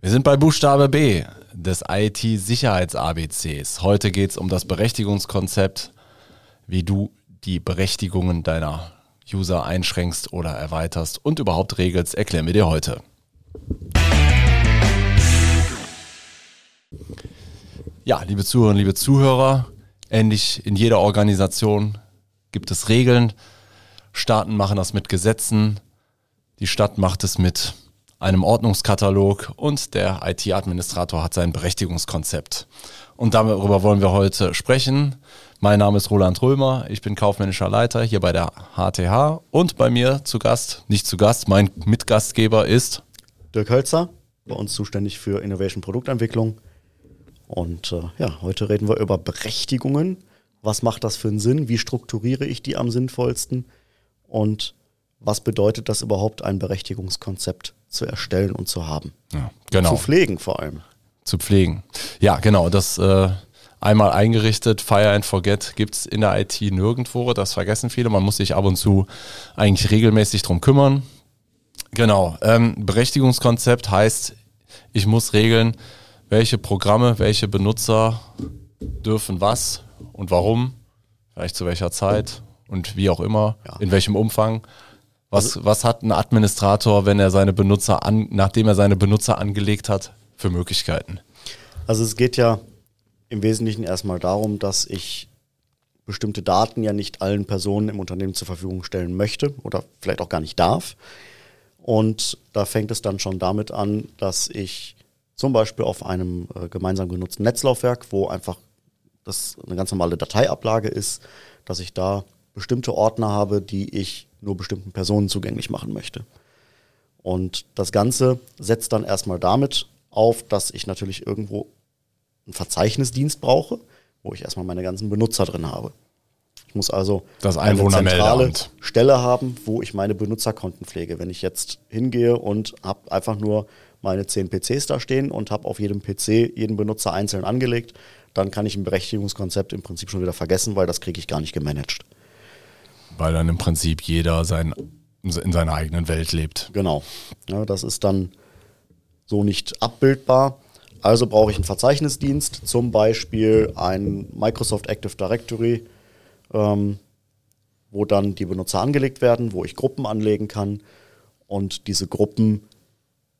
Wir sind bei Buchstabe B des IT-Sicherheits-ABCs. Heute geht es um das Berechtigungskonzept, wie du die Berechtigungen deiner User einschränkst oder erweiterst und überhaupt regelst, erklären wir dir heute. Ja, liebe Zuhörerinnen, liebe Zuhörer, ähnlich in jeder Organisation gibt es Regeln. Staaten machen das mit Gesetzen, die Stadt macht es mit einem Ordnungskatalog und der IT-Administrator hat sein Berechtigungskonzept. Und darüber wollen wir heute sprechen. Mein Name ist Roland Römer, ich bin kaufmännischer Leiter hier bei der HTH und bei mir zu Gast, nicht zu Gast, mein Mitgastgeber ist Dirk Hölzer, bei uns zuständig für Innovation Produktentwicklung. Und äh, ja, heute reden wir über Berechtigungen. Was macht das für einen Sinn? Wie strukturiere ich die am sinnvollsten? Und was bedeutet das überhaupt, ein Berechtigungskonzept zu erstellen und zu haben? Ja, genau. Zu pflegen vor allem. Zu pflegen. Ja, genau. Das äh, einmal eingerichtet, Fire and Forget gibt es in der IT nirgendwo. Das vergessen viele. Man muss sich ab und zu eigentlich regelmäßig drum kümmern. Genau. Ähm, Berechtigungskonzept heißt, ich muss regeln, welche Programme, welche Benutzer dürfen was und warum, vielleicht zu welcher Zeit und wie auch immer, ja. in welchem Umfang. Was, also, was hat ein Administrator, wenn er seine Benutzer an, nachdem er seine Benutzer angelegt hat, für Möglichkeiten? Also es geht ja im Wesentlichen erstmal darum, dass ich bestimmte Daten ja nicht allen Personen im Unternehmen zur Verfügung stellen möchte oder vielleicht auch gar nicht darf. Und da fängt es dann schon damit an, dass ich zum Beispiel auf einem äh, gemeinsam genutzten Netzlaufwerk, wo einfach das eine ganz normale Dateiablage ist, dass ich da bestimmte Ordner habe, die ich nur bestimmten Personen zugänglich machen möchte. Und das Ganze setzt dann erstmal damit auf, dass ich natürlich irgendwo einen Verzeichnisdienst brauche, wo ich erstmal meine ganzen Benutzer drin habe. Ich muss also das eine zentrale Stelle haben, wo ich meine Benutzerkonten pflege. Wenn ich jetzt hingehe und habe einfach nur meine zehn PCs da stehen und habe auf jedem PC jeden Benutzer einzeln angelegt, dann kann ich ein Berechtigungskonzept im Prinzip schon wieder vergessen, weil das kriege ich gar nicht gemanagt. Weil dann im Prinzip jeder sein, in seiner eigenen Welt lebt. Genau. Ja, das ist dann so nicht abbildbar. Also brauche ich einen Verzeichnisdienst, zum Beispiel ein Microsoft Active Directory, ähm, wo dann die Benutzer angelegt werden, wo ich Gruppen anlegen kann. Und diese Gruppen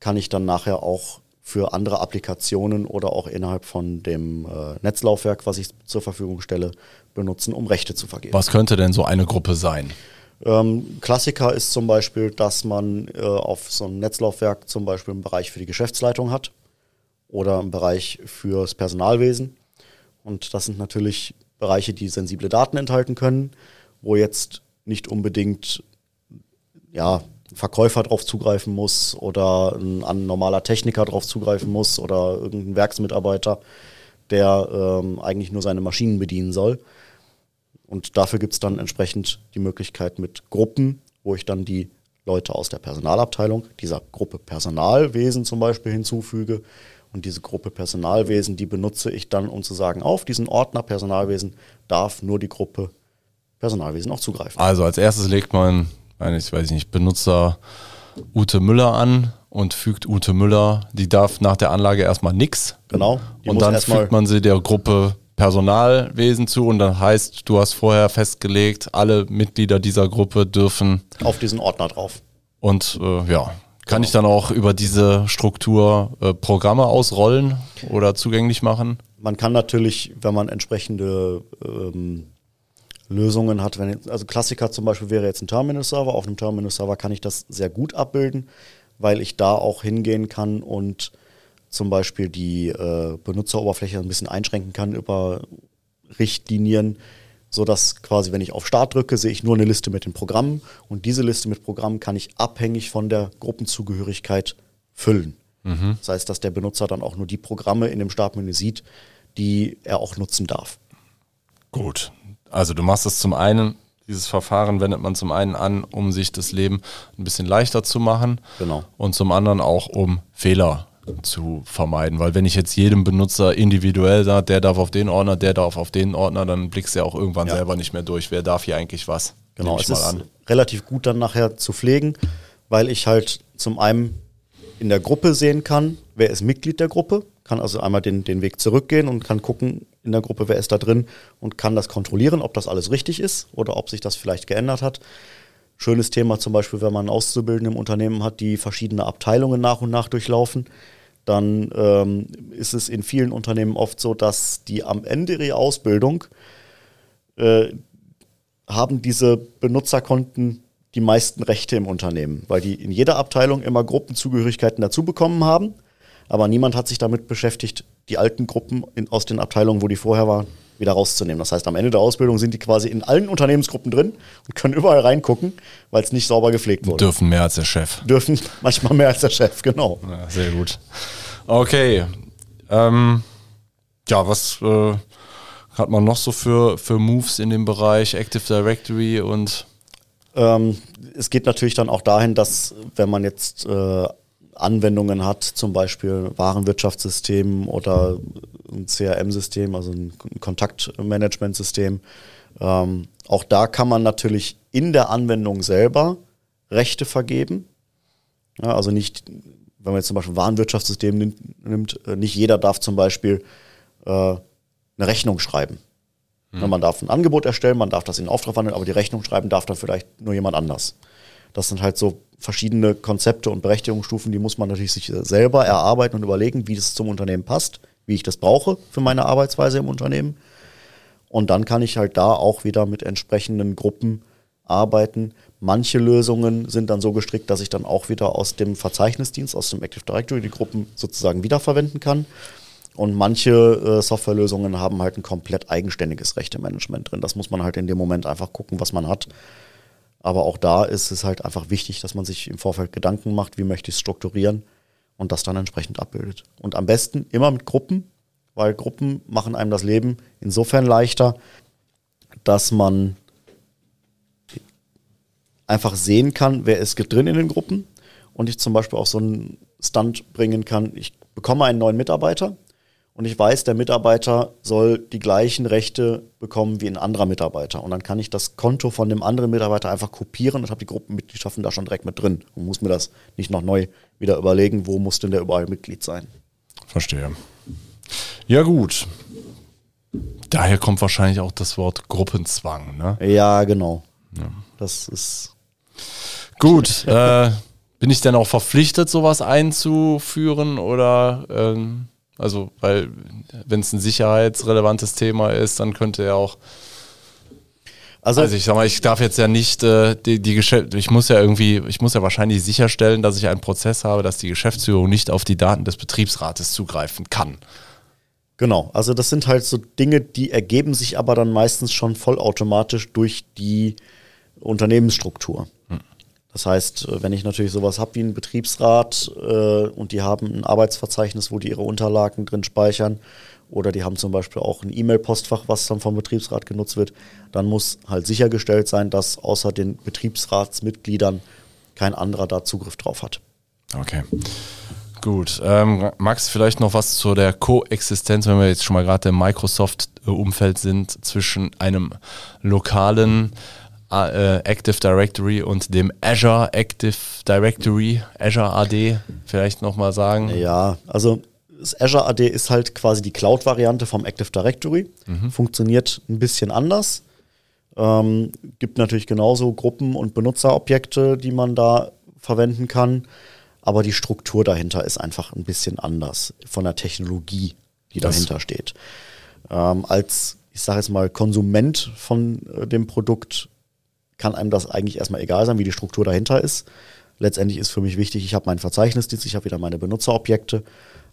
kann ich dann nachher auch für andere Applikationen oder auch innerhalb von dem äh, Netzlaufwerk, was ich zur Verfügung stelle, benutzen, um Rechte zu vergeben. Was könnte denn so eine Gruppe sein? Ähm, Klassiker ist zum Beispiel, dass man äh, auf so einem Netzlaufwerk zum Beispiel einen Bereich für die Geschäftsleitung hat oder einen Bereich fürs Personalwesen. Und das sind natürlich Bereiche, die sensible Daten enthalten können, wo jetzt nicht unbedingt ja, Verkäufer drauf zugreifen muss oder ein, ein normaler Techniker drauf zugreifen muss oder irgendein Werksmitarbeiter, der ähm, eigentlich nur seine Maschinen bedienen soll. Und dafür gibt es dann entsprechend die Möglichkeit mit Gruppen, wo ich dann die Leute aus der Personalabteilung, dieser Gruppe Personalwesen zum Beispiel hinzufüge. Und diese Gruppe Personalwesen, die benutze ich dann, um zu sagen, auf diesen Ordner Personalwesen darf nur die Gruppe Personalwesen auch zugreifen. Also als erstes legt man ich weiß nicht, Benutzer Ute Müller an und fügt Ute Müller, die darf nach der Anlage erstmal nichts. Genau. Und dann fügt man sie der Gruppe Personalwesen zu und dann heißt, du hast vorher festgelegt, alle Mitglieder dieser Gruppe dürfen auf diesen Ordner drauf. Und äh, ja, kann genau. ich dann auch über diese Struktur äh, Programme ausrollen oder zugänglich machen? Man kann natürlich, wenn man entsprechende ähm, Lösungen hat. Wenn, also Klassiker zum Beispiel wäre jetzt ein Terminal-Server. Auf einem Terminal-Server kann ich das sehr gut abbilden, weil ich da auch hingehen kann und zum Beispiel die äh, Benutzeroberfläche ein bisschen einschränken kann über Richtlinien, sodass quasi, wenn ich auf Start drücke, sehe ich nur eine Liste mit den Programmen und diese Liste mit Programmen kann ich abhängig von der Gruppenzugehörigkeit füllen. Mhm. Das heißt, dass der Benutzer dann auch nur die Programme in dem Startmenü sieht, die er auch nutzen darf. Gut, also du machst es zum einen, dieses Verfahren wendet man zum einen an, um sich das Leben ein bisschen leichter zu machen. Genau. Und zum anderen auch, um Fehler zu vermeiden. Weil wenn ich jetzt jedem Benutzer individuell sage, der darf auf den Ordner, der darf auf den Ordner, dann blickst du ja auch irgendwann ja. selber nicht mehr durch, wer darf hier eigentlich was. Genau, es ist an. relativ gut dann nachher zu pflegen, weil ich halt zum einen in der Gruppe sehen kann, wer ist Mitglied der Gruppe, kann also einmal den, den Weg zurückgehen und kann gucken in der Gruppe, wer ist da drin und kann das kontrollieren, ob das alles richtig ist oder ob sich das vielleicht geändert hat. Schönes Thema zum Beispiel, wenn man einen Auszubildenden im Unternehmen hat, die verschiedene Abteilungen nach und nach durchlaufen, dann ähm, ist es in vielen Unternehmen oft so, dass die am Ende ihrer Ausbildung äh, haben diese Benutzerkonten die meisten Rechte im Unternehmen, weil die in jeder Abteilung immer Gruppenzugehörigkeiten dazu bekommen haben, aber niemand hat sich damit beschäftigt, die alten Gruppen in, aus den Abteilungen, wo die vorher waren, wieder rauszunehmen. Das heißt, am Ende der Ausbildung sind die quasi in allen Unternehmensgruppen drin und können überall reingucken, weil es nicht sauber gepflegt wurde. Dürfen mehr als der Chef. Dürfen manchmal mehr als der Chef, genau. Ja, sehr gut. Okay. Ähm, ja, was äh, hat man noch so für, für Moves in dem Bereich Active Directory und ähm, es geht natürlich dann auch dahin, dass wenn man jetzt äh, Anwendungen hat, zum Beispiel Warenwirtschaftssystem oder ein CRM-System, also ein Kontaktmanagementsystem, ähm, auch da kann man natürlich in der Anwendung selber Rechte vergeben. Ja, also nicht, wenn man jetzt zum Beispiel ein Warenwirtschaftssystem nimmt, nimmt äh, nicht jeder darf zum Beispiel äh, eine Rechnung schreiben. Mhm. Man darf ein Angebot erstellen, man darf das in Auftrag wandeln, aber die Rechnung schreiben darf dann vielleicht nur jemand anders. Das sind halt so verschiedene Konzepte und Berechtigungsstufen, die muss man natürlich sich selber erarbeiten und überlegen, wie das zum Unternehmen passt, wie ich das brauche für meine Arbeitsweise im Unternehmen. Und dann kann ich halt da auch wieder mit entsprechenden Gruppen arbeiten. Manche Lösungen sind dann so gestrickt, dass ich dann auch wieder aus dem Verzeichnisdienst, aus dem Active Directory die Gruppen sozusagen wiederverwenden kann. Und manche äh, Softwarelösungen haben halt ein komplett eigenständiges Rechtemanagement drin. Das muss man halt in dem Moment einfach gucken, was man hat. Aber auch da ist es halt einfach wichtig, dass man sich im Vorfeld Gedanken macht, wie möchte ich es strukturieren und das dann entsprechend abbildet. Und am besten immer mit Gruppen, weil Gruppen machen einem das Leben insofern leichter, dass man einfach sehen kann, wer ist drin in den Gruppen und ich zum Beispiel auch so einen Stunt bringen kann. Ich bekomme einen neuen Mitarbeiter und ich weiß, der Mitarbeiter soll die gleichen Rechte bekommen wie ein anderer Mitarbeiter. Und dann kann ich das Konto von dem anderen Mitarbeiter einfach kopieren und habe die Gruppenmitgliedschaften da schon direkt mit drin und muss mir das nicht noch neu wieder überlegen, wo muss denn der überall Mitglied sein. Verstehe. Ja, gut. Daher kommt wahrscheinlich auch das Wort Gruppenzwang, ne? Ja, genau. Ja. Das ist. Gut. äh, bin ich denn auch verpflichtet, sowas einzuführen oder ähm also, weil wenn es ein sicherheitsrelevantes Thema ist, dann könnte er auch. Also, also ich sag mal, ich darf jetzt ja nicht äh, die, die Geschäft, ich muss ja irgendwie, ich muss ja wahrscheinlich sicherstellen, dass ich einen Prozess habe, dass die Geschäftsführung nicht auf die Daten des Betriebsrates zugreifen kann. Genau, also das sind halt so Dinge, die ergeben sich aber dann meistens schon vollautomatisch durch die Unternehmensstruktur. Hm. Das heißt, äh, wenn ich natürlich sowas habe wie einen Betriebsrat äh, und die haben ein Arbeitsverzeichnis, wo die ihre Unterlagen drin speichern, oder die haben zum Beispiel auch ein E-Mail-Postfach, was dann vom Betriebsrat genutzt wird, dann muss halt sichergestellt sein, dass außer den Betriebsratsmitgliedern kein anderer da Zugriff drauf hat. Okay. Gut. Ähm, Max, vielleicht noch was zu der Koexistenz, wenn wir jetzt schon mal gerade im Microsoft-Umfeld sind, zwischen einem lokalen äh, Active Directory und dem Azure Active Directory, Azure AD, vielleicht nochmal sagen? Ja, also das Azure AD ist halt quasi die Cloud-Variante vom Active Directory. Mhm. Funktioniert ein bisschen anders. Ähm, gibt natürlich genauso Gruppen und Benutzerobjekte, die man da verwenden kann. Aber die Struktur dahinter ist einfach ein bisschen anders von der Technologie, die das dahinter steht. Ähm, als, ich sage jetzt mal, Konsument von äh, dem Produkt kann einem das eigentlich erstmal egal sein, wie die Struktur dahinter ist. Letztendlich ist für mich wichtig, ich habe meinen Verzeichnisdienst, ich habe wieder meine Benutzerobjekte,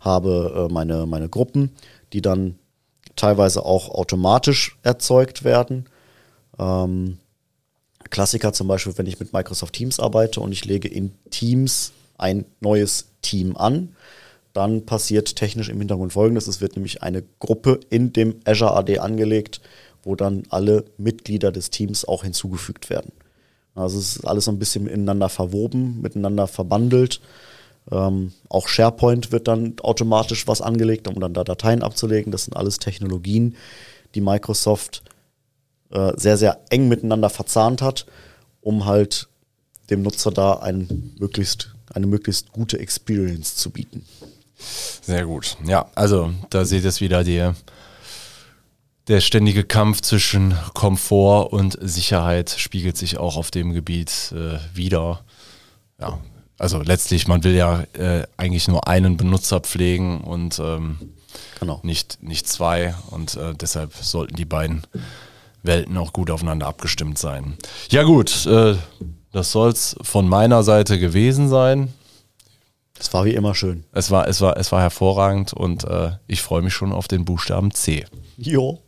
habe äh, meine, meine Gruppen, die dann teilweise auch automatisch erzeugt werden. Ähm, Klassiker zum Beispiel, wenn ich mit Microsoft Teams arbeite und ich lege in Teams ein neues Team an, dann passiert technisch im Hintergrund folgendes. Es wird nämlich eine Gruppe in dem Azure AD angelegt wo dann alle Mitglieder des Teams auch hinzugefügt werden. Also es ist alles so ein bisschen miteinander verwoben, miteinander verbandelt. Ähm, auch SharePoint wird dann automatisch was angelegt, um dann da Dateien abzulegen. Das sind alles Technologien, die Microsoft äh, sehr, sehr eng miteinander verzahnt hat, um halt dem Nutzer da ein möglichst eine möglichst gute Experience zu bieten. Sehr gut. Ja, also da seht ihr wieder die, der ständige Kampf zwischen Komfort und Sicherheit spiegelt sich auch auf dem Gebiet äh, wieder. Ja, also letztlich, man will ja äh, eigentlich nur einen Benutzer pflegen und ähm, genau. nicht, nicht zwei. Und äh, deshalb sollten die beiden Welten auch gut aufeinander abgestimmt sein. Ja gut, äh, das soll es von meiner Seite gewesen sein. Es war wie immer schön. Es war, es war, es war hervorragend und äh, ich freue mich schon auf den Buchstaben C. Jo.